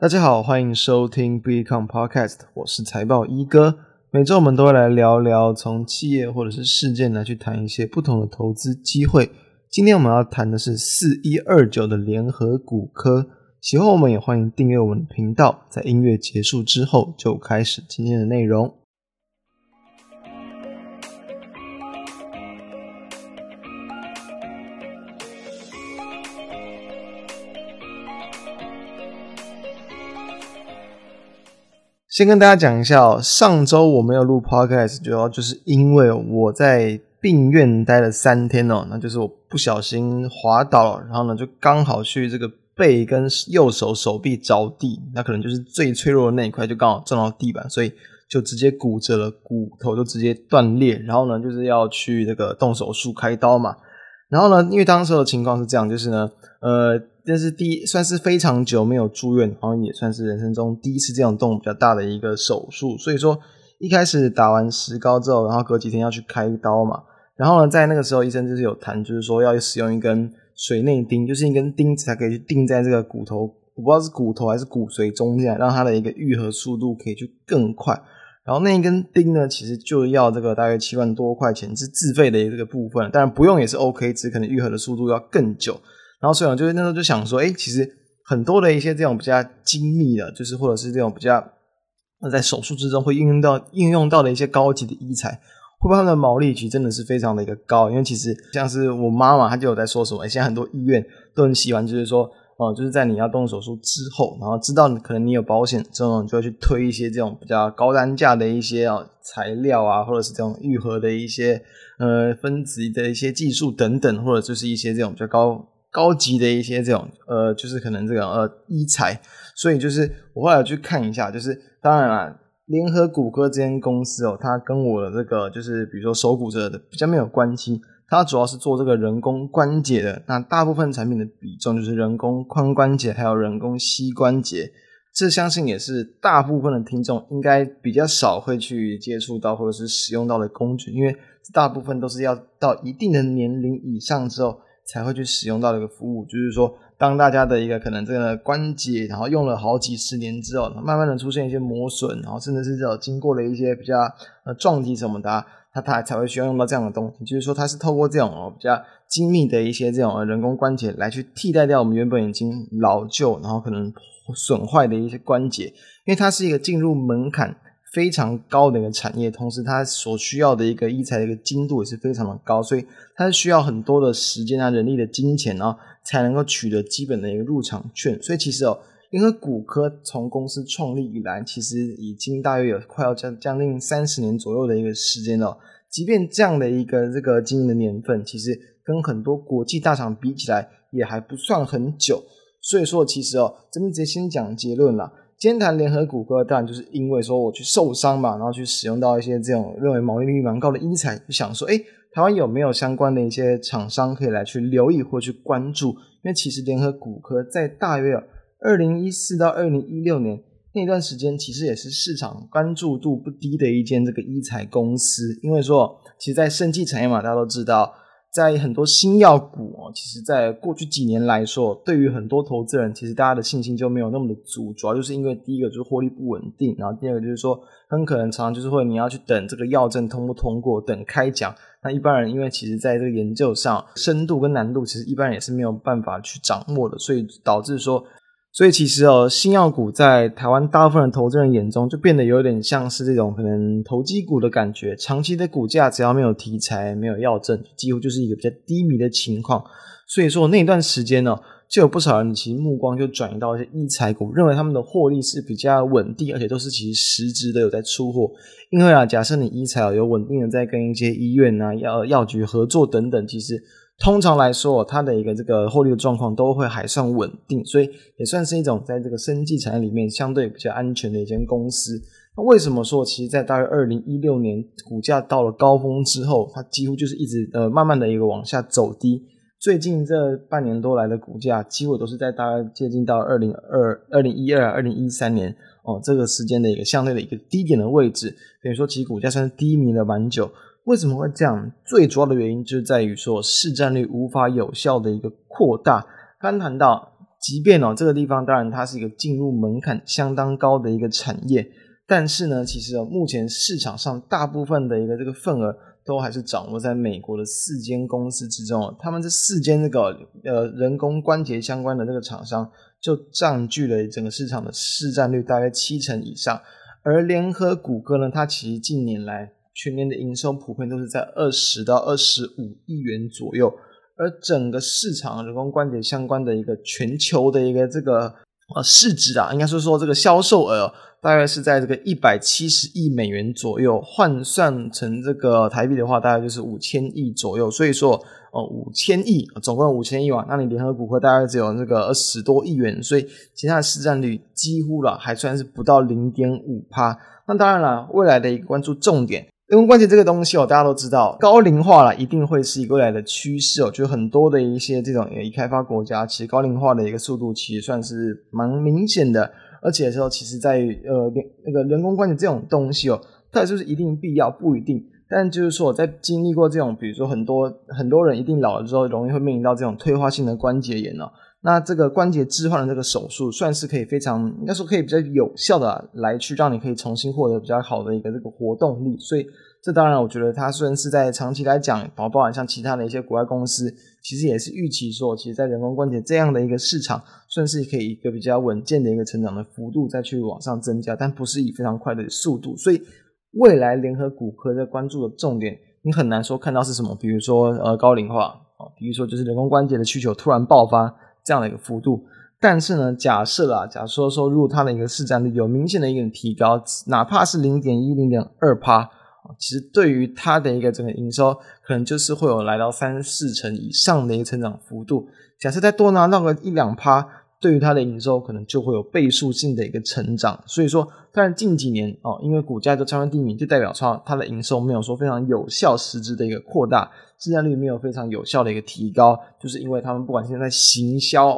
大家好，欢迎收听 Become Podcast，我是财报一哥。每周我们都会来聊聊从企业或者是事件来去谈一些不同的投资机会。今天我们要谈的是四一二九的联合骨科。喜欢我们也欢迎订阅我们的频道。在音乐结束之后，就开始今天的内容。先跟大家讲一下哦，上周我没有录 podcast，主要就是因为我在病院待了三天哦，那就是我不小心滑倒了，然后呢就刚好去这个背跟右手手臂着地，那可能就是最脆弱的那一块就刚好撞到地板，所以就直接骨折了，骨头就直接断裂，然后呢就是要去这个动手术开刀嘛，然后呢因为当时的情况是这样，就是呢呃。这是第，算是非常久没有住院，好像也算是人生中第一次这样动比较大的一个手术。所以说，一开始打完石膏之后，然后隔几天要去开刀嘛。然后呢，在那个时候，医生就是有谈，就是说要使用一根水内钉，就是一根钉子，才可以去钉在这个骨头，我不知道是骨头还是骨髓中间，让它的一个愈合速度可以去更快。然后那一根钉呢，其实就要这个大约七万多块钱，是自费的这个部分，当然不用也是 OK，只可能愈合的速度要更久。然后所以就是那时候就想说，哎，其实很多的一些这种比较精密的，就是或者是这种比较那在手术之中会运用到应用到的一些高级的医材，会不会他们的毛利其实真的是非常的一个高？因为其实像是我妈妈，她就有在说什么，现在很多医院都很喜欢，就是说，哦，就是在你要动手术之后，然后知道你可能你有保险之后，你就会去推一些这种比较高单价的一些啊材料啊，或者是这种愈合的一些呃分子的一些技术等等，或者就是一些这种比较高。高级的一些这种呃，就是可能这个呃医材，所以就是我后来去看一下，就是当然啦，联合古柯这间公司哦，它跟我的这个就是比如说手骨折的比较没有关系，它主要是做这个人工关节的，那大部分产品的比重就是人工髋关节还有人工膝关节，这相信也是大部分的听众应该比较少会去接触到或者是使用到的工具，因为大部分都是要到一定的年龄以上之后。才会去使用到这个服务，就是说，当大家的一个可能这个关节，然后用了好几十年之后，慢慢的出现一些磨损，然后甚至是这种经过了一些比较呃撞击什么的，它它才会需要用到这样的东西。就是说，它是透过这种哦比较精密的一些这种人工关节来去替代掉我们原本已经老旧，然后可能损坏的一些关节，因为它是一个进入门槛。非常高的一个产业，同时它所需要的一个医材的一个精度也是非常的高，所以它需要很多的时间啊、人力的金钱啊，才能够取得基本的一个入场券。所以其实哦，因为骨科从公司创立以来，其实已经大约有快要将将近三十年左右的一个时间了。即便这样的一个这个经营的年份，其实跟很多国际大厂比起来，也还不算很久。所以说，其实哦，这边直接先讲结论了。今天谈联合古柯，当然就是因为说我去受伤嘛，然后去使用到一些这种认为毛利率蛮高的医材，就想说，诶，台湾有没有相关的一些厂商可以来去留意或去关注？因为其实联合古柯在大约二零一四到二零一六年那段时间，其实也是市场关注度不低的一间这个医材公司。因为说，其实，在生技产业嘛，大家都知道。在很多新药股哦，其实，在过去几年来说，对于很多投资人，其实大家的信心就没有那么的足。主要就是因为第一个就是获利不稳定，然后第二个就是说，很可能常常就是会你要去等这个药证通不通过，等开奖。那一般人因为其实在这个研究上深度跟难度，其实一般人也是没有办法去掌握的，所以导致说。所以其实哦，新药股在台湾大部分的投资人眼中，就变得有点像是这种可能投机股的感觉。长期的股价只要没有题材、没有药证，几乎就是一个比较低迷的情况。所以说那段时间呢，就有不少人其实目光就转移到一些医材股，认为他们的获利是比较稳定，而且都是其实实质的有在出货。因为啊，假设你医材有稳定的在跟一些医院啊、药药局合作等等，其实。通常来说，它的一个这个获利的状况都会还算稳定，所以也算是一种在这个生技产业里面相对比较安全的一间公司。那为什么说，其实，在大约二零一六年股价到了高峰之后，它几乎就是一直呃慢慢的一个往下走低。最近这半年多来的股价，几乎都是在大概接近到二零二二零一二二零一三年哦这个时间的一个相对的一个低点的位置，等于说其实股价算是低迷了蛮久。为什么会这样？最主要的原因就是在于说市占率无法有效的一个扩大。刚谈到即便哦这个地方当然它是一个进入门槛相当高的一个产业，但是呢，其实哦目前市场上大部分的一个这个份额都还是掌握在美国的四间公司之中哦。他们这四间这个呃人工关节相关的这个厂商就占据了整个市场的市占率大约七成以上，而联合谷歌呢，它其实近年来全年的营收普遍都是在二十到二十五亿元左右。而整个市场人工关节相关的一个全球的一个这个呃市值啊，应该说说这个销售额大概是在这个一百七十亿美元左右，换算成这个台币的话，大概就是五千亿左右。所以说，哦，五千亿总共五千亿嘛，那你联合谷歌大概只有这个二十多亿元，所以其他的市占率几乎了还算是不到零点五趴。那当然了，未来的一个关注重点。人工关节这个东西哦，大家都知道，高龄化了，一定会是一个未来的趋势哦。就很多的一些这种已开发国家，其实高龄化的一个速度其实算是蛮明显的。而且说，其实在呃，那个人工关节这种东西哦，它就是一定必要？不一定。但就是说，在经历过这种，比如说很多很多人一定老了之后，容易会面临到这种退化性的关节炎哦。那这个关节置换的这个手术，算是可以非常应该说可以比较有效的来去让你可以重新获得比较好的一个这个活动力。所以这当然我觉得它虽然是在长期来讲，包包含像其他的一些国外公司，其实也是预期说，其实在人工关节这样的一个市场，算是可以一个比较稳健的一个成长的幅度再去往上增加，但不是以非常快的速度。所以未来联合骨科在关注的重点，你很难说看到是什么，比如说呃高龄化啊，比如说就是人工关节的需求突然爆发。这样的一个幅度，但是呢，假设啊，假设说，如果它的一个市占率有明显的一个提高，哪怕是零点一、零点二趴，其实对于它的一个整个营收，可能就是会有来到三四成以上的一个成长幅度。假设再多拿到个一两趴，对于它的营收可能就会有倍数性的一个成长。所以说，当然近几年哦，因为股价就超越低迷，就代表说它的营收没有说非常有效实质的一个扩大。市占率没有非常有效的一个提高，就是因为他们不管现在行销、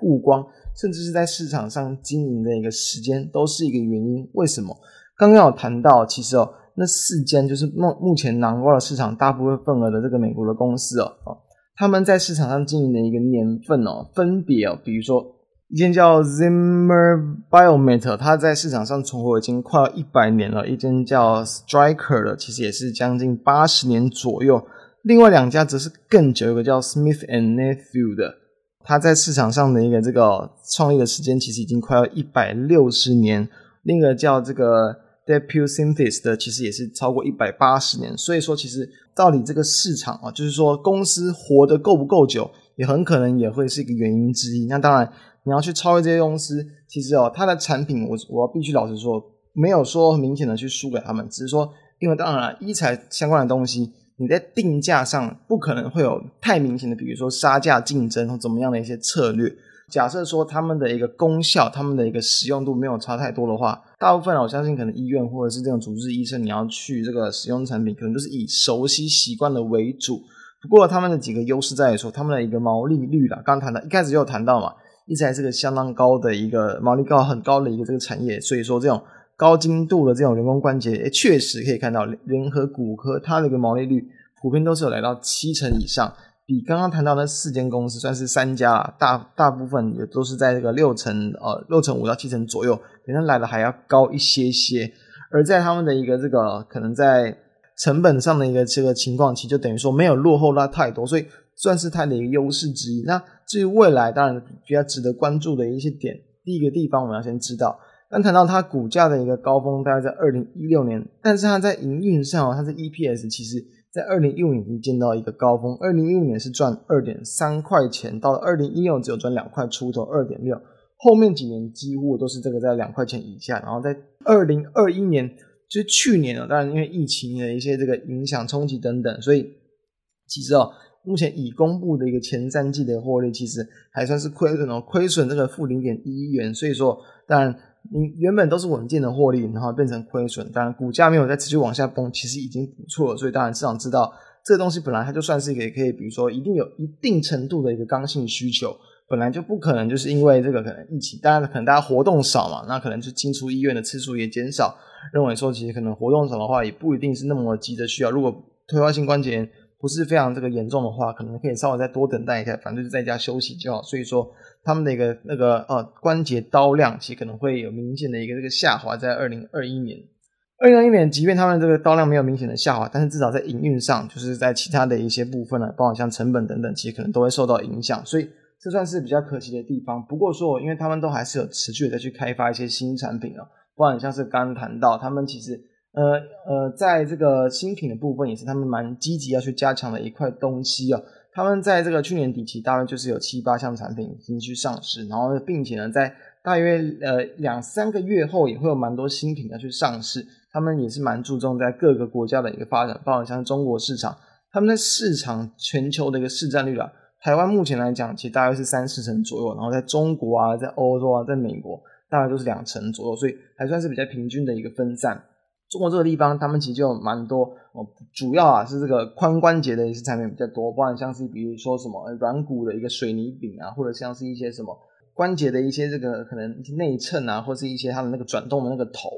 曝光，甚至是在市场上经营的一个时间，都是一个原因。为什么？刚刚有谈到，其实哦，那四间就是目目前囊括了市场大部分份额的这个美国的公司哦，哦，他们在市场上经营的一个年份哦，分别哦，比如说一间叫 Zimmer Biomet，它在市场上存活已经快要一百年了；一间叫 Striker 的，其实也是将近八十年左右。另外两家则是更久，一个叫 Smith and Nephew 的，它在市场上的一个这个创立的时间其实已经快要一百六十年。另一个叫这个 DePuy Synthes 的，其实也是超过一百八十年。所以说，其实到底这个市场啊，就是说公司活得够不够久，也很可能也会是一个原因之一。那当然，你要去超越这些公司，其实哦，它的产品我我必须老实说，没有说明显的去输给他们，只是说，因为当然了，医材相关的东西。你在定价上不可能会有太明显的，比如说杀价竞争或怎么样的一些策略。假设说他们的一个功效、他们的一个使用度没有差太多的话，大部分我相信可能医院或者是这种主治医生，你要去这个使用产品，可能都是以熟悉习惯的为主。不过他们的几个优势在于说，他们的一个毛利率啦，刚刚谈到一开始就有谈到嘛，一直还是个相当高的一个毛利高很高的一个这个产业，所以说这种。高精度的这种人工关节，诶，确实可以看到联合骨科它的一个毛利率普遍都是有来到七成以上，比刚刚谈到的四间公司算是三家，大大部分也都是在这个六成呃六成五到七成左右，比它来的还要高一些些。而在他们的一个这个可能在成本上的一个这个情况，其实就等于说没有落后它太多，所以算是它的一个优势之一。那至于未来，当然比较值得关注的一些点，第一个地方我们要先知道。刚谈到它股价的一个高峰，大概在二零一六年，但是它在营运上，它的 EPS 其实在二零一五年已经见到一个高峰，二零一五年是赚二点三块钱，到了二零一六年只有赚两块出头，二点六，后面几年几乎都是这个在两块钱以下，然后在二零二一年，就是去年啊，当然因为疫情的一些这个影响冲击等等，所以其实哦，目前已公布的一个前三季的获利其实还算是亏损哦，亏损这个负零点一亿元，所以说当然。你原本都是稳健的获利，然后变成亏损，当然股价没有再持续往下崩，其实已经不错了。所以当然市场知道这个东西本来它就算是一个也可以，比如说一定有一定程度的一个刚性需求，本来就不可能就是因为这个可能疫情，当然可能大家活动少嘛，那可能就进出医院的次数也减少。认为说其实可能活动少的话，也不一定是那么急的需要。如果退化性关节炎不是非常这个严重的话，可能可以稍微再多等待一下，反正就在家休息就好。所以说，他们的一个那个呃关节刀量其实可能会有明显的一个这个下滑，在二零二一年。二零二一年，即便他们这个刀量没有明显的下滑，但是至少在营运上，就是在其他的一些部分呢，包括像成本等等，其实可能都会受到影响。所以这算是比较可惜的地方。不过说，因为他们都还是有持续的在去开发一些新产品啊，不管像是刚谈到，他们其实。呃呃，在这个新品的部分也是他们蛮积极要去加强的一块东西哦。他们在这个去年底期大概就是有七八项产品已经去上市，然后并且呢，在大约呃两三个月后也会有蛮多新品要去上市。他们也是蛮注重在各个国家的一个发展，包括像中国市场，他们在市场全球的一个市占率啊，台湾目前来讲其实大概是三四成左右，然后在中国啊，在欧洲啊，在美国大概都是两成左右，所以还算是比较平均的一个分散。中国这个地方，他们其实就蛮多哦，主要啊是这个髋关节的一些产品比较多，包含像是比如说什么软骨的一个水泥饼啊，或者像是一些什么关节的一些这个可能内衬啊，或是一些它的那个转动的那个头，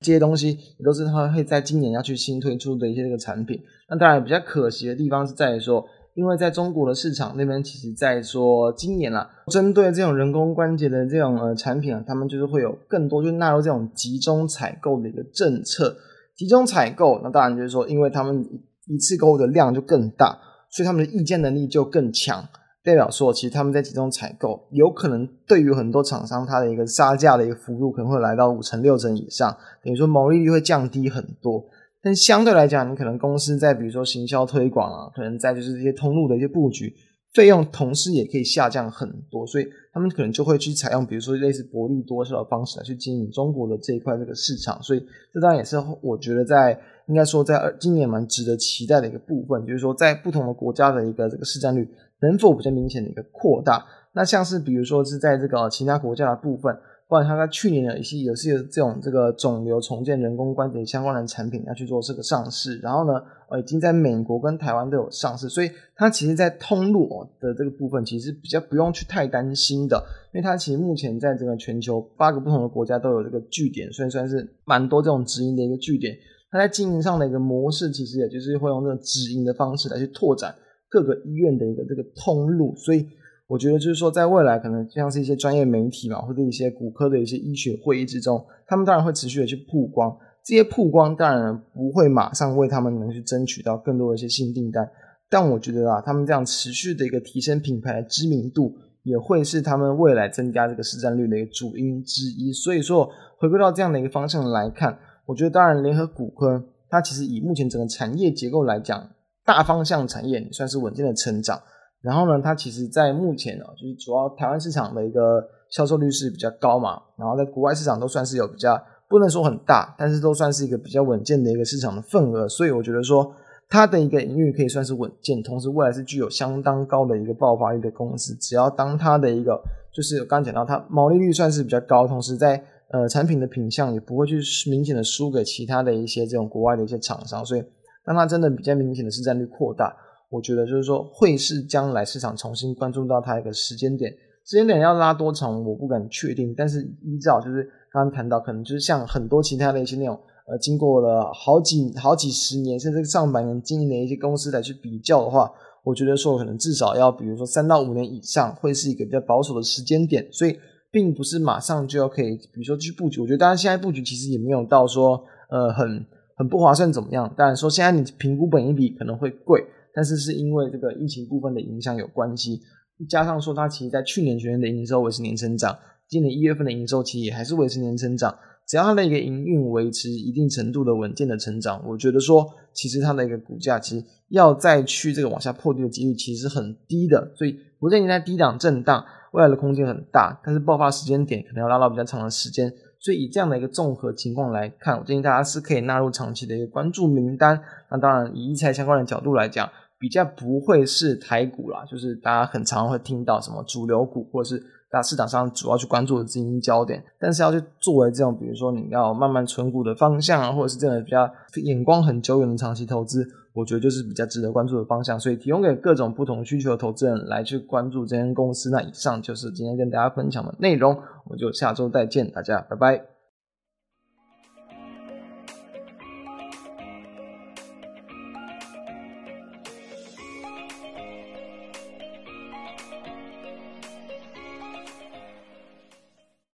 这些东西也都是他会在今年要去新推出的一些这个产品。那当然比较可惜的地方是在于说。因为在中国的市场那边，其实在说今年啦，针对这种人工关节的这种呃产品啊，他们就是会有更多就纳入这种集中采购的一个政策。集中采购，那当然就是说，因为他们一次购物的量就更大，所以他们的议价能力就更强。代表说，其实他们在集中采购，有可能对于很多厂商，它的一个杀价的一个幅度可能会来到五成六成以上，等于说毛利率会降低很多。但相对来讲，你可能公司在比如说行销推广啊，可能在就是这些通路的一些布局费用，同时也可以下降很多，所以他们可能就会去采用比如说类似薄利多销的方式来去经营中国的这一块这个市场，所以这当然也是我觉得在应该说在今年蛮值得期待的一个部分，就是说在不同的国家的一个这个市占率能否比较明显的一个扩大，那像是比如说是在这个其他国家的部分。不然，他在去年呢，也是也是有这种这个肿瘤重建、人工关节相关的产品要去做这个上市，然后呢，呃，已经在美国跟台湾都有上市，所以它其实，在通路的这个部分，其实比较不用去太担心的，因为它其实目前在整个全球八个不同的国家都有这个据点，所以算是蛮多这种直营的一个据点。它在经营上的一个模式，其实也就是会用这种直营的方式来去拓展各个医院的一个这个通路，所以。我觉得就是说，在未来可能像是一些专业媒体嘛，或者一些骨科的一些医学会议之中，他们当然会持续的去曝光。这些曝光当然不会马上为他们能去争取到更多的一些新订单，但我觉得啊，他们这样持续的一个提升品牌知名度，也会是他们未来增加这个市占率的一个主因之一。所以说，回归到这样的一个方向来看，我觉得当然联合骨科它其实以目前整个产业结构来讲，大方向产业算是稳健的成长。然后呢，它其实，在目前呢，就是主要台湾市场的一个销售率是比较高嘛，然后在国外市场都算是有比较，不能说很大，但是都算是一个比较稳健的一个市场的份额，所以我觉得说它的一个营运可以算是稳健，同时未来是具有相当高的一个爆发力的公司。只要当它的一个，就是我刚刚讲到它毛利率算是比较高，同时在呃产品的品相也不会去明显的输给其他的一些这种国外的一些厂商，所以当它真的比较明显的市占率扩大。我觉得就是说，会是将来市场重新关注到它一个时间点，时间点要拉多长，我不敢确定。但是依照就是刚刚谈到，可能就是像很多其他的一些那种，呃，经过了好几好几十年甚至上百年经营的一些公司来去比较的话，我觉得说可能至少要比如说三到五年以上，会是一个比较保守的时间点。所以并不是马上就要可以，比如说去布局。我觉得当然现在布局其实也没有到说呃很很不划算怎么样。当然说现在你评估本一比可能会贵。但是是因为这个疫情部分的影响有关系，加上说它其实在去年全年的营收维持年成长，今年一月份的营收其实也还是维持年成长。只要它的一个营运维持一定程度的稳健的成长，我觉得说其实它的一个股价其实要再去这个往下破低的几率其实是很低的。所以我建议在低档震荡，未来的空间很大，但是爆发时间点可能要拉到比较长的时间。所以以这样的一个综合情况来看，我建议大家是可以纳入长期的一个关注名单。那当然以医材相关的角度来讲。比较不会是台股啦，就是大家很常会听到什么主流股，或者是大市场上主要去关注的资金焦点。但是要去作为这种，比如说你要慢慢存股的方向啊，或者是这种比较眼光很久远的长期投资，我觉得就是比较值得关注的方向。所以提供给各种不同需求的投资人来去关注这间公司。那以上就是今天跟大家分享的内容，我们就下周再见，大家拜拜。